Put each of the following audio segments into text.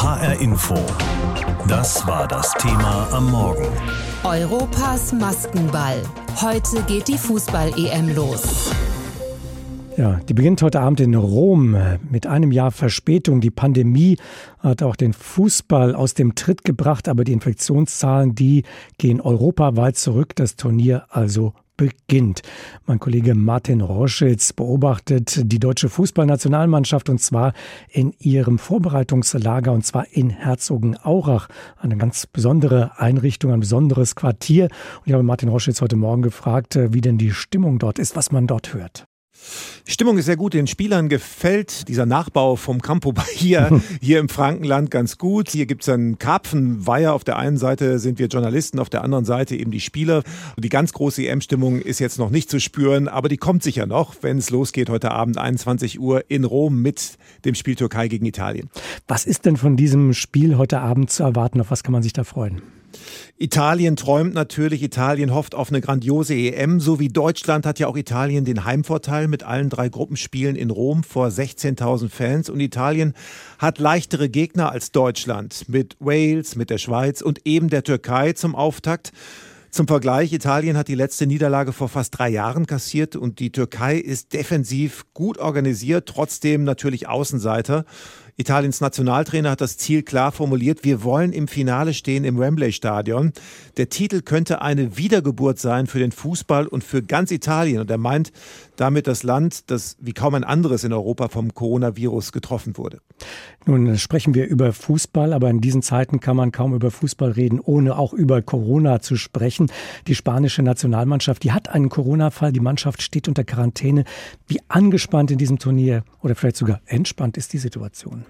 HR Info. Das war das Thema am Morgen. Europas Maskenball. Heute geht die Fußball-EM los. Ja, die beginnt heute Abend in Rom mit einem Jahr Verspätung. Die Pandemie hat auch den Fußball aus dem Tritt gebracht, aber die Infektionszahlen, die gehen europaweit zurück. Das Turnier also beginnt. Mein Kollege Martin Roschitz beobachtet die deutsche Fußballnationalmannschaft und zwar in ihrem Vorbereitungslager und zwar in Herzogenaurach. Eine ganz besondere Einrichtung, ein besonderes Quartier. Und ich habe Martin Roschitz heute Morgen gefragt, wie denn die Stimmung dort ist, was man dort hört. Die Stimmung ist sehr gut. Den Spielern gefällt dieser Nachbau vom Campo Bahia hier im Frankenland ganz gut. Hier gibt es einen Karpfenweiher. Auf der einen Seite sind wir Journalisten, auf der anderen Seite eben die Spieler. Die ganz große EM-Stimmung ist jetzt noch nicht zu spüren, aber die kommt sicher noch, wenn es losgeht heute Abend 21 Uhr in Rom mit dem Spiel Türkei gegen Italien. Was ist denn von diesem Spiel heute Abend zu erwarten? Auf was kann man sich da freuen? Italien träumt natürlich, Italien hofft auf eine grandiose EM, so wie Deutschland hat ja auch Italien den Heimvorteil mit allen drei Gruppenspielen in Rom vor 16.000 Fans und Italien hat leichtere Gegner als Deutschland mit Wales, mit der Schweiz und eben der Türkei zum Auftakt. Zum Vergleich, Italien hat die letzte Niederlage vor fast drei Jahren kassiert und die Türkei ist defensiv gut organisiert, trotzdem natürlich Außenseiter. Italiens Nationaltrainer hat das Ziel klar formuliert. Wir wollen im Finale stehen im Wembley Stadion. Der Titel könnte eine Wiedergeburt sein für den Fußball und für ganz Italien. Und er meint damit das Land, das wie kaum ein anderes in Europa vom Coronavirus getroffen wurde. Nun sprechen wir über Fußball, aber in diesen Zeiten kann man kaum über Fußball reden, ohne auch über Corona zu sprechen. Die spanische Nationalmannschaft, die hat einen Corona-Fall. Die Mannschaft steht unter Quarantäne. Wie angespannt in diesem Turnier oder vielleicht sogar entspannt ist die Situation?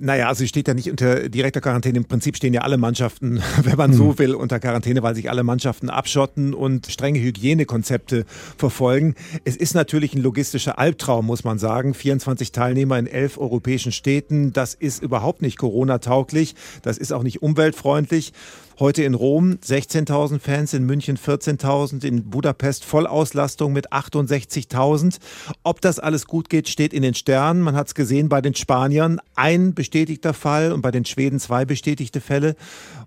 Naja, also steht ja nicht unter direkter Quarantäne. Im Prinzip stehen ja alle Mannschaften, wenn man so hm. will, unter Quarantäne, weil sich alle Mannschaften abschotten und strenge Hygienekonzepte verfolgen. Es ist natürlich ein logistischer Albtraum, muss man sagen. 24 Teilnehmer in elf europäischen Städten, das ist überhaupt nicht Corona-tauglich. Das ist auch nicht umweltfreundlich. Heute in Rom 16.000 Fans, in München 14.000, in Budapest Vollauslastung mit 68.000. Ob das alles gut geht, steht in den Sternen. Man hat es gesehen bei den Spaniern. Ein bestätigter Fall und bei den Schweden zwei bestätigte Fälle.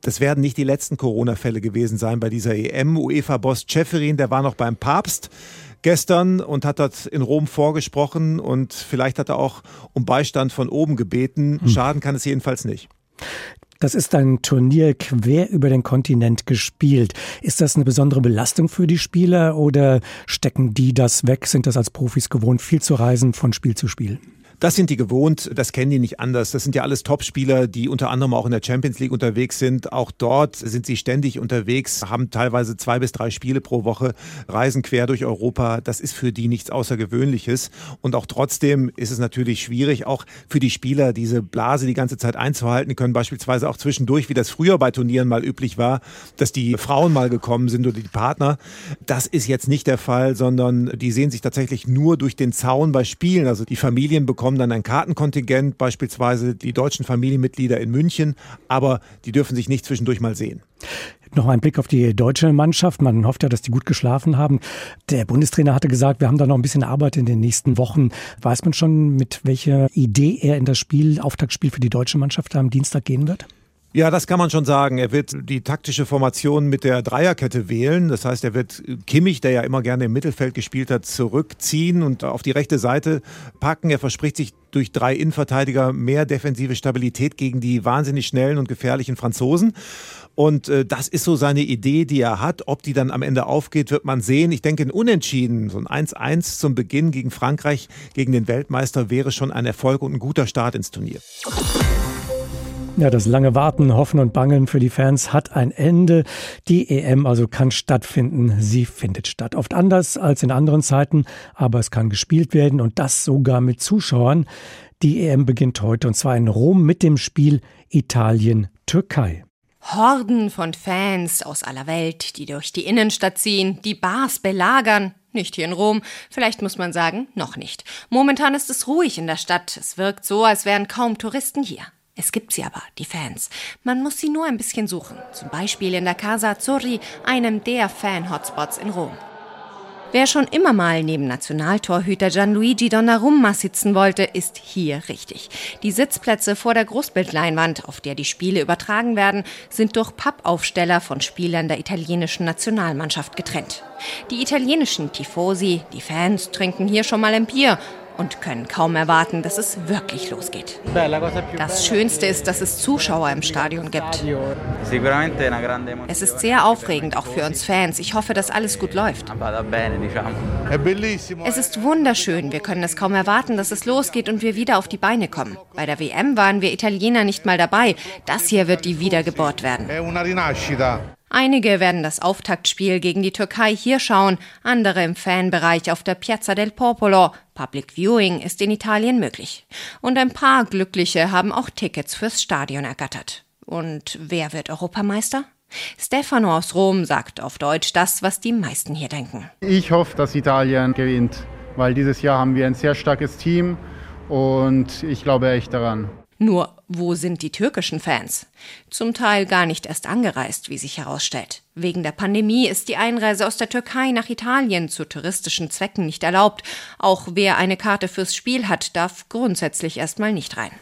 Das werden nicht die letzten Corona-Fälle gewesen sein bei dieser EM. UEFA-Boss Ceferin, der war noch beim Papst gestern und hat dort in Rom vorgesprochen und vielleicht hat er auch um Beistand von oben gebeten. Hm. Schaden kann es jedenfalls nicht. Das ist ein Turnier quer über den Kontinent gespielt. Ist das eine besondere Belastung für die Spieler oder stecken die das weg? Sind das als Profis gewohnt, viel zu reisen von Spiel zu Spiel? Das sind die gewohnt, das kennen die nicht anders. Das sind ja alles Topspieler, die unter anderem auch in der Champions League unterwegs sind. Auch dort sind sie ständig unterwegs, haben teilweise zwei bis drei Spiele pro Woche, reisen quer durch Europa. Das ist für die nichts Außergewöhnliches. Und auch trotzdem ist es natürlich schwierig, auch für die Spieler diese Blase die ganze Zeit einzuhalten. Die können beispielsweise auch zwischendurch, wie das früher bei Turnieren mal üblich war, dass die Frauen mal gekommen sind oder die Partner. Das ist jetzt nicht der Fall, sondern die sehen sich tatsächlich nur durch den Zaun bei Spielen. Also die Familien bekommen bekommen dann ein Kartenkontingent, beispielsweise die deutschen Familienmitglieder in München, aber die dürfen sich nicht zwischendurch mal sehen. Noch ein Blick auf die deutsche Mannschaft. Man hofft ja, dass die gut geschlafen haben. Der Bundestrainer hatte gesagt, wir haben da noch ein bisschen Arbeit in den nächsten Wochen. Weiß man schon, mit welcher Idee er in das Spiel, Auftaktspiel für die deutsche Mannschaft am Dienstag gehen wird? Ja, das kann man schon sagen. Er wird die taktische Formation mit der Dreierkette wählen. Das heißt, er wird Kimmich, der ja immer gerne im Mittelfeld gespielt hat, zurückziehen und auf die rechte Seite packen. Er verspricht sich durch drei Innenverteidiger mehr defensive Stabilität gegen die wahnsinnig schnellen und gefährlichen Franzosen. Und äh, das ist so seine Idee, die er hat. Ob die dann am Ende aufgeht, wird man sehen. Ich denke, ein Unentschieden, so ein 1-1 zum Beginn gegen Frankreich, gegen den Weltmeister, wäre schon ein Erfolg und ein guter Start ins Turnier. Ja, das lange Warten, Hoffen und Bangen für die Fans hat ein Ende. Die EM also kann stattfinden. Sie findet statt. Oft anders als in anderen Zeiten, aber es kann gespielt werden und das sogar mit Zuschauern. Die EM beginnt heute und zwar in Rom mit dem Spiel Italien-Türkei. Horden von Fans aus aller Welt, die durch die Innenstadt ziehen, die Bars belagern. Nicht hier in Rom, vielleicht muss man sagen, noch nicht. Momentan ist es ruhig in der Stadt. Es wirkt so, als wären kaum Touristen hier. Es gibt sie aber, die Fans. Man muss sie nur ein bisschen suchen. Zum Beispiel in der Casa Azzurri, einem der Fan-Hotspots in Rom. Wer schon immer mal neben Nationaltorhüter Gianluigi Donnarumma sitzen wollte, ist hier richtig. Die Sitzplätze vor der Großbildleinwand, auf der die Spiele übertragen werden, sind durch Pappaufsteller von Spielern der italienischen Nationalmannschaft getrennt. Die italienischen Tifosi, die Fans, trinken hier schon mal ein Bier und können kaum erwarten, dass es wirklich losgeht. Das Schönste ist, dass es Zuschauer im Stadion gibt. Es ist sehr aufregend, auch für uns Fans. Ich hoffe, dass alles gut läuft. Es ist wunderschön. Wir können es kaum erwarten, dass es losgeht und wir wieder auf die Beine kommen. Bei der WM waren wir Italiener nicht mal dabei. Das hier wird die Wiedergeburt werden. Einige werden das Auftaktspiel gegen die Türkei hier schauen, andere im Fanbereich auf der Piazza del Popolo. Public Viewing ist in Italien möglich. Und ein paar Glückliche haben auch Tickets fürs Stadion ergattert. Und wer wird Europameister? Stefano aus Rom sagt auf Deutsch das, was die meisten hier denken. Ich hoffe, dass Italien gewinnt, weil dieses Jahr haben wir ein sehr starkes Team und ich glaube echt daran. Nur wo sind die türkischen Fans? Zum Teil gar nicht erst angereist, wie sich herausstellt. Wegen der Pandemie ist die Einreise aus der Türkei nach Italien zu touristischen Zwecken nicht erlaubt. Auch wer eine Karte fürs Spiel hat, darf grundsätzlich erstmal nicht rein.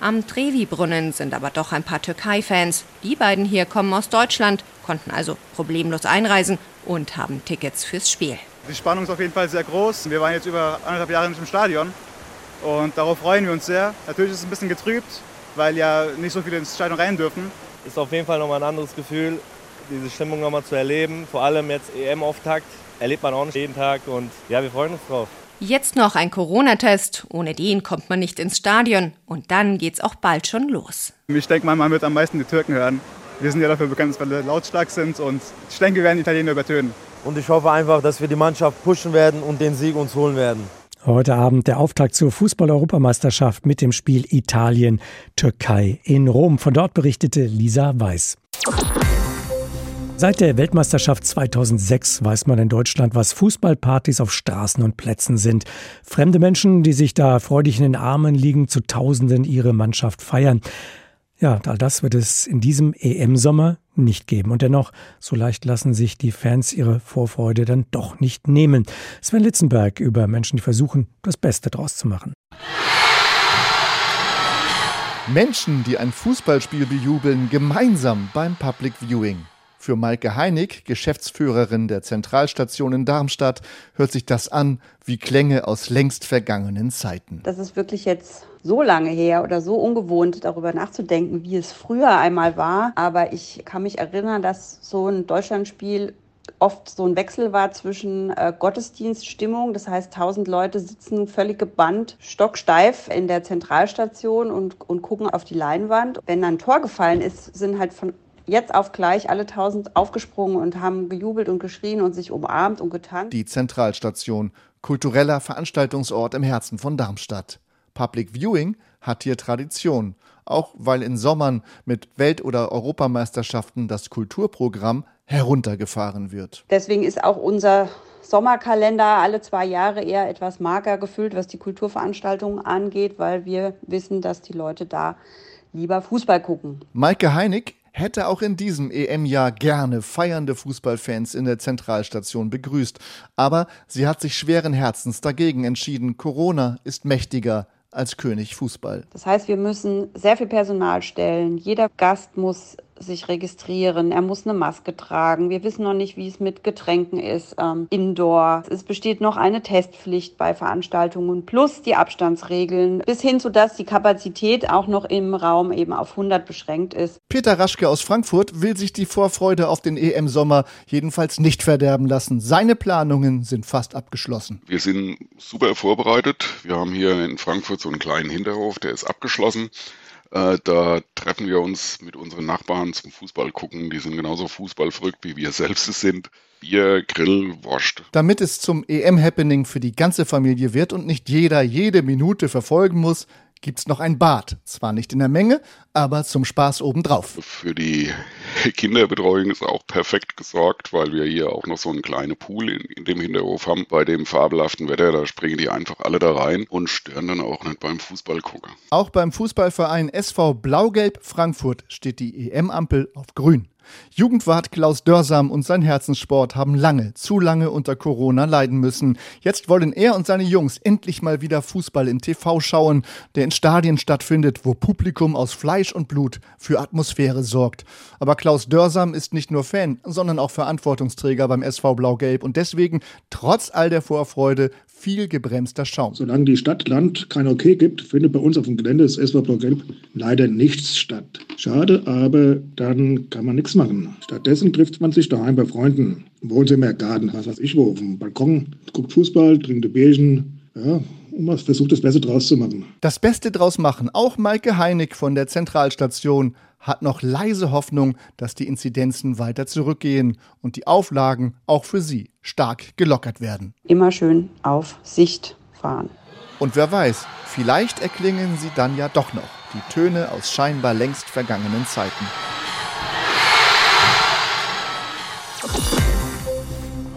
Am Trevi-Brunnen sind aber doch ein paar Türkei-Fans. Die beiden hier kommen aus Deutschland, konnten also problemlos einreisen und haben Tickets fürs Spiel. Die Spannung ist auf jeden Fall sehr groß. Wir waren jetzt über anderthalb Jahre nicht im Stadion. Und darauf freuen wir uns sehr. Natürlich ist es ein bisschen getrübt, weil ja nicht so viele ins Stadion rein dürfen. Ist auf jeden Fall nochmal ein anderes Gefühl, diese Stimmung nochmal zu erleben. Vor allem jetzt EM-Auftakt erlebt man auch nicht jeden Tag und ja, wir freuen uns drauf. Jetzt noch ein Corona-Test. Ohne den kommt man nicht ins Stadion. Und dann geht's auch bald schon los. Ich denke mal, man wird am meisten die Türken hören. Wir sind ja dafür bekannt, dass wir lautstark sind und ich denke, wir werden die Italiener übertönen. Und ich hoffe einfach, dass wir die Mannschaft pushen werden und den Sieg uns holen werden. Heute Abend der Auftakt zur Fußball-Europameisterschaft mit dem Spiel Italien-Türkei in Rom. Von dort berichtete Lisa Weiß. Seit der Weltmeisterschaft 2006 weiß man in Deutschland, was Fußballpartys auf Straßen und Plätzen sind. Fremde Menschen, die sich da freudig in den Armen liegen, zu Tausenden ihre Mannschaft feiern. Ja, all das wird es in diesem EM-Sommer nicht geben. Und dennoch, so leicht lassen sich die Fans ihre Vorfreude dann doch nicht nehmen. Sven Litzenberg über Menschen, die versuchen, das Beste draus zu machen. Menschen, die ein Fußballspiel bejubeln, gemeinsam beim Public Viewing. Für Maike Heinig, Geschäftsführerin der Zentralstation in Darmstadt, hört sich das an wie Klänge aus längst vergangenen Zeiten. Das ist wirklich jetzt so lange her oder so ungewohnt, darüber nachzudenken, wie es früher einmal war. Aber ich kann mich erinnern, dass so ein Deutschlandspiel oft so ein Wechsel war zwischen äh, Gottesdienststimmung, das heißt, tausend Leute sitzen völlig gebannt, stocksteif in der Zentralstation und, und gucken auf die Leinwand. Wenn dann ein Tor gefallen ist, sind halt von jetzt auf gleich alle tausend aufgesprungen und haben gejubelt und geschrien und sich umarmt und getanzt. Die Zentralstation, kultureller Veranstaltungsort im Herzen von Darmstadt. Public Viewing hat hier Tradition, auch weil in Sommern mit Welt- oder Europameisterschaften das Kulturprogramm heruntergefahren wird. Deswegen ist auch unser Sommerkalender alle zwei Jahre eher etwas mager gefüllt, was die Kulturveranstaltungen angeht, weil wir wissen, dass die Leute da lieber Fußball gucken. Maike Heinig hätte auch in diesem EM-Jahr gerne feiernde Fußballfans in der Zentralstation begrüßt. Aber sie hat sich schweren Herzens dagegen entschieden. Corona ist mächtiger als König Fußball. Das heißt, wir müssen sehr viel Personal stellen. Jeder Gast muss sich registrieren, er muss eine Maske tragen. Wir wissen noch nicht, wie es mit Getränken ist, ähm, indoor. Es besteht noch eine Testpflicht bei Veranstaltungen plus die Abstandsregeln, bis hin zu dass die Kapazität auch noch im Raum eben auf 100 beschränkt ist. Peter Raschke aus Frankfurt will sich die Vorfreude auf den EM-Sommer jedenfalls nicht verderben lassen. Seine Planungen sind fast abgeschlossen. Wir sind super vorbereitet. Wir haben hier in Frankfurt so einen kleinen Hinterhof, der ist abgeschlossen. Äh, da treffen wir uns mit unseren Nachbarn zum Fußball gucken. Die sind genauso fußballverrückt, wie wir selbst es sind. Bier, Grill, Wurst. Damit es zum EM-Happening für die ganze Familie wird und nicht jeder jede Minute verfolgen muss, gibt's noch ein Bad. Zwar nicht in der Menge, aber zum Spaß obendrauf. Für die Kinderbetreuung ist auch perfekt gesorgt, weil wir hier auch noch so einen kleinen Pool in, in, dem Hinterhof haben. Bei dem fabelhaften Wetter, da springen die einfach alle da rein und stören dann auch nicht beim Fußball gucken. Auch beim Fußballverein SV Blau-Gelb Frankfurt steht die EM-Ampel auf grün. Jugendwart Klaus Dörsam und sein Herzenssport haben lange, zu lange unter Corona leiden müssen. Jetzt wollen er und seine Jungs endlich mal wieder Fußball im TV schauen, der in Stadien stattfindet, wo Publikum aus Fleisch und Blut für Atmosphäre sorgt. Aber Klaus Dörsam ist nicht nur Fan, sondern auch Verantwortungsträger beim SV Blau-Gelb und deswegen, trotz all der Vorfreude, viel gebremster Schaum. Solange die Stadt Land kein Okay gibt, findet bei uns auf dem Gelände des SV Blau-Gelb leider nichts statt. Schade, aber dann kann man nichts machen. Stattdessen trifft man sich daheim bei Freunden, im Wohnzimmer, im Garten, was weiß ich wo, auf dem Balkon, guckt Fußball, trinkt ein Bierchen, ja, und man versucht das Beste draus zu machen. Das Beste draus machen. Auch Maike Heinig von der Zentralstation hat noch leise Hoffnung, dass die Inzidenzen weiter zurückgehen und die Auflagen auch für sie stark gelockert werden. Immer schön auf Sicht fahren. Und wer weiß, vielleicht erklingen sie dann ja doch noch die Töne aus scheinbar längst vergangenen Zeiten.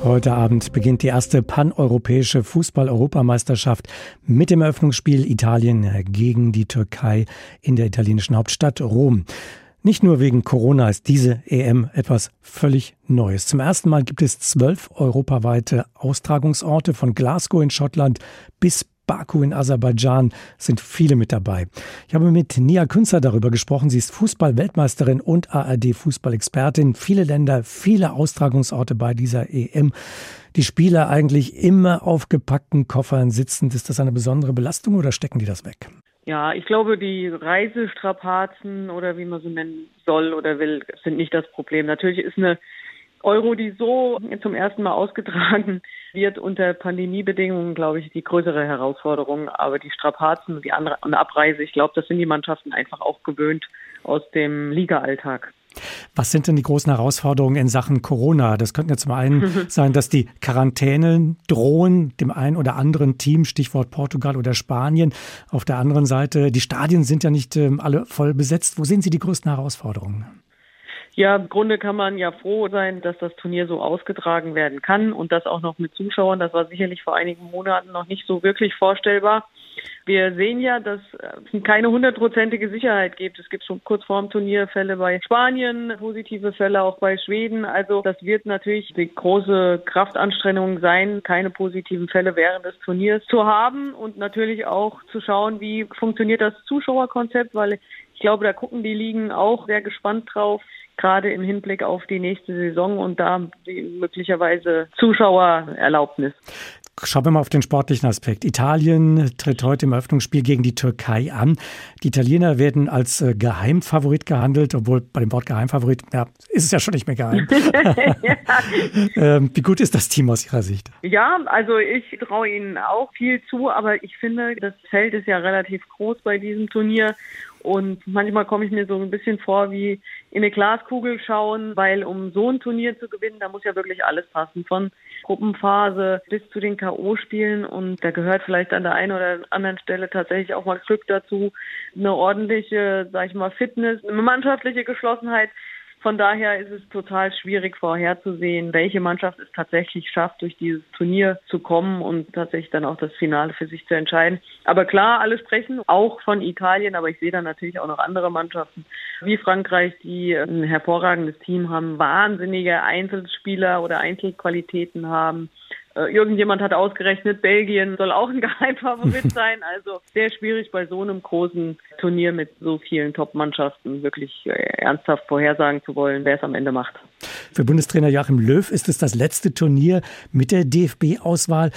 Heute Abend beginnt die erste paneuropäische Fußball-Europameisterschaft mit dem Eröffnungsspiel Italien gegen die Türkei in der italienischen Hauptstadt Rom. Nicht nur wegen Corona ist diese EM etwas völlig Neues. Zum ersten Mal gibt es zwölf europaweite Austragungsorte von Glasgow in Schottland bis Baku in Aserbaidschan sind viele mit dabei. Ich habe mit Nia Künzer darüber gesprochen. Sie ist Fußball-Weltmeisterin und ARD-Fußballexpertin. Viele Länder, viele Austragungsorte bei dieser EM. Die Spieler eigentlich immer auf gepackten Koffern sitzend. Ist das eine besondere Belastung oder stecken die das weg? Ja, ich glaube, die Reisestrapazen oder wie man sie nennen soll oder will, sind nicht das Problem. Natürlich ist eine Euro, die so zum ersten Mal ausgetragen wird unter Pandemiebedingungen, glaube ich, die größere Herausforderung. Aber die Strapazen und die andere und Abreise, ich glaube, das sind die Mannschaften einfach auch gewöhnt aus dem Liga-Alltag. Was sind denn die großen Herausforderungen in Sachen Corona? Das könnten ja zum einen sein, dass die Quarantänen drohen dem einen oder anderen Team, Stichwort Portugal oder Spanien. Auf der anderen Seite, die Stadien sind ja nicht äh, alle voll besetzt. Wo sehen Sie die größten Herausforderungen? Ja, im Grunde kann man ja froh sein, dass das Turnier so ausgetragen werden kann und das auch noch mit Zuschauern. Das war sicherlich vor einigen Monaten noch nicht so wirklich vorstellbar. Wir sehen ja, dass es keine hundertprozentige Sicherheit gibt. Es gibt schon kurz vor dem Turnier Fälle bei Spanien, positive Fälle auch bei Schweden. Also das wird natürlich die große Kraftanstrengung sein, keine positiven Fälle während des Turniers zu haben und natürlich auch zu schauen, wie funktioniert das Zuschauerkonzept, weil ich glaube, da gucken die Ligen auch sehr gespannt drauf gerade im Hinblick auf die nächste Saison und da möglicherweise Zuschauererlaubnis. Schauen wir mal auf den sportlichen Aspekt. Italien tritt heute im Eröffnungsspiel gegen die Türkei an. Die Italiener werden als äh, Geheimfavorit gehandelt, obwohl bei dem Wort Geheimfavorit, ja, ist es ja schon nicht mehr geheim. ähm, wie gut ist das Team aus Ihrer Sicht? Ja, also ich traue Ihnen auch viel zu, aber ich finde, das Feld ist ja relativ groß bei diesem Turnier und manchmal komme ich mir so ein bisschen vor wie in eine Glaskugel schauen, weil um so ein Turnier zu gewinnen, da muss ja wirklich alles passen. Von Gruppenphase bis zu den K.O.-Spielen. Und da gehört vielleicht an der einen oder anderen Stelle tatsächlich auch mal Glück dazu. Eine ordentliche, sag ich mal, Fitness, eine mannschaftliche Geschlossenheit. Von daher ist es total schwierig vorherzusehen, welche Mannschaft es tatsächlich schafft, durch dieses Turnier zu kommen und tatsächlich dann auch das Finale für sich zu entscheiden. Aber klar, alle sprechen auch von Italien, aber ich sehe da natürlich auch noch andere Mannschaften wie Frankreich, die ein hervorragendes Team haben, wahnsinnige Einzelspieler oder Einzelqualitäten haben. Äh, irgendjemand hat ausgerechnet, Belgien soll auch ein Geheimfavorit sein. Also sehr schwierig bei so einem großen Turnier mit so vielen Top-Mannschaften wirklich äh, ernsthaft vorhersagen zu wollen, wer es am Ende macht. Für Bundestrainer Joachim Löw ist es das letzte Turnier mit der DFB-Auswahl.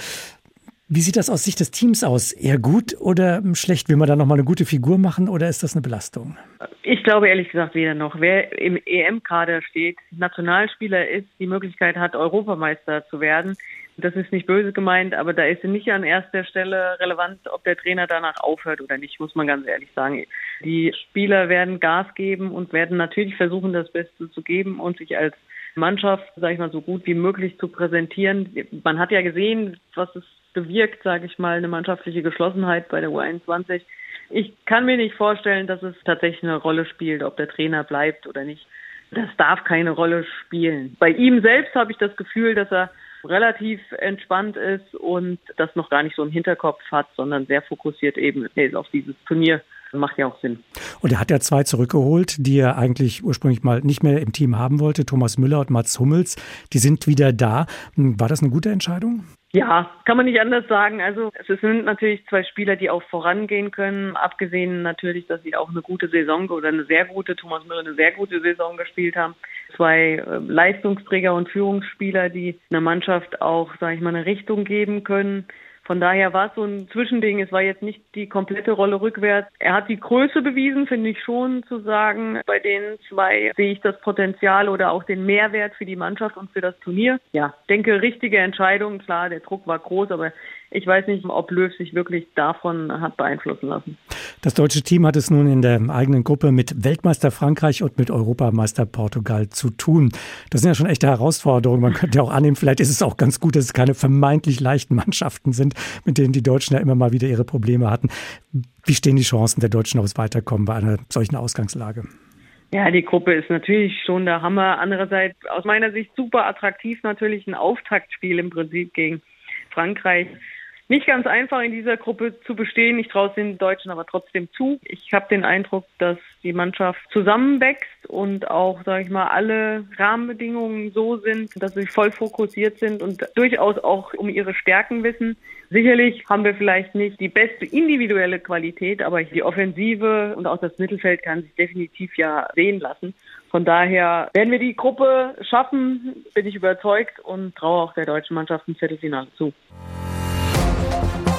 Wie sieht das aus Sicht des Teams aus? Eher gut oder schlecht? Will man da nochmal eine gute Figur machen oder ist das eine Belastung? Ich glaube ehrlich gesagt weder noch. Wer im EM-Kader steht, Nationalspieler ist, die Möglichkeit hat, Europameister zu werden, das ist nicht böse gemeint, aber da ist nicht an erster Stelle relevant, ob der Trainer danach aufhört oder nicht, muss man ganz ehrlich sagen. Die Spieler werden Gas geben und werden natürlich versuchen, das Beste zu geben und sich als Mannschaft, sage ich mal, so gut wie möglich zu präsentieren. Man hat ja gesehen, was es bewirkt, sage ich mal, eine mannschaftliche Geschlossenheit bei der U21. Ich kann mir nicht vorstellen, dass es tatsächlich eine Rolle spielt, ob der Trainer bleibt oder nicht. Das darf keine Rolle spielen. Bei ihm selbst habe ich das Gefühl, dass er relativ entspannt ist und das noch gar nicht so im Hinterkopf hat, sondern sehr fokussiert eben auf dieses Turnier macht ja auch Sinn. Und er hat ja zwei zurückgeholt, die er eigentlich ursprünglich mal nicht mehr im Team haben wollte, Thomas Müller und Mats Hummels. Die sind wieder da. War das eine gute Entscheidung? Ja, kann man nicht anders sagen. Also es sind natürlich zwei Spieler, die auch vorangehen können. Abgesehen natürlich, dass sie auch eine gute Saison oder eine sehr gute, Thomas Müller eine sehr gute Saison gespielt haben. Zwei äh, Leistungsträger und Führungsspieler, die einer Mannschaft auch, sage ich mal, eine Richtung geben können. Von daher war es so ein Zwischending. Es war jetzt nicht die komplette Rolle rückwärts. Er hat die Größe bewiesen, finde ich schon zu sagen. Bei den zwei sehe ich das Potenzial oder auch den Mehrwert für die Mannschaft und für das Turnier. Ja, denke, richtige Entscheidung. Klar, der Druck war groß, aber ich weiß nicht, ob Löw sich wirklich davon hat beeinflussen lassen. Das deutsche Team hat es nun in der eigenen Gruppe mit Weltmeister Frankreich und mit Europameister Portugal zu tun. Das sind ja schon echte Herausforderungen. Man könnte ja auch annehmen, vielleicht ist es auch ganz gut, dass es keine vermeintlich leichten Mannschaften sind, mit denen die Deutschen ja immer mal wieder ihre Probleme hatten. Wie stehen die Chancen der Deutschen aufs Weiterkommen bei einer solchen Ausgangslage? Ja, die Gruppe ist natürlich schon der Hammer. Andererseits aus meiner Sicht super attraktiv natürlich ein Auftaktspiel im Prinzip gegen Frankreich nicht ganz einfach in dieser Gruppe zu bestehen. Ich traue es den Deutschen aber trotzdem zu. Ich habe den Eindruck, dass die Mannschaft zusammenwächst und auch, sage ich mal, alle Rahmenbedingungen so sind, dass sie voll fokussiert sind und durchaus auch um ihre Stärken wissen. Sicherlich haben wir vielleicht nicht die beste individuelle Qualität, aber die Offensive und auch das Mittelfeld kann sich definitiv ja sehen lassen. Von daher werden wir die Gruppe schaffen, bin ich überzeugt und traue auch der deutschen Mannschaft ein Viertelfinale zu.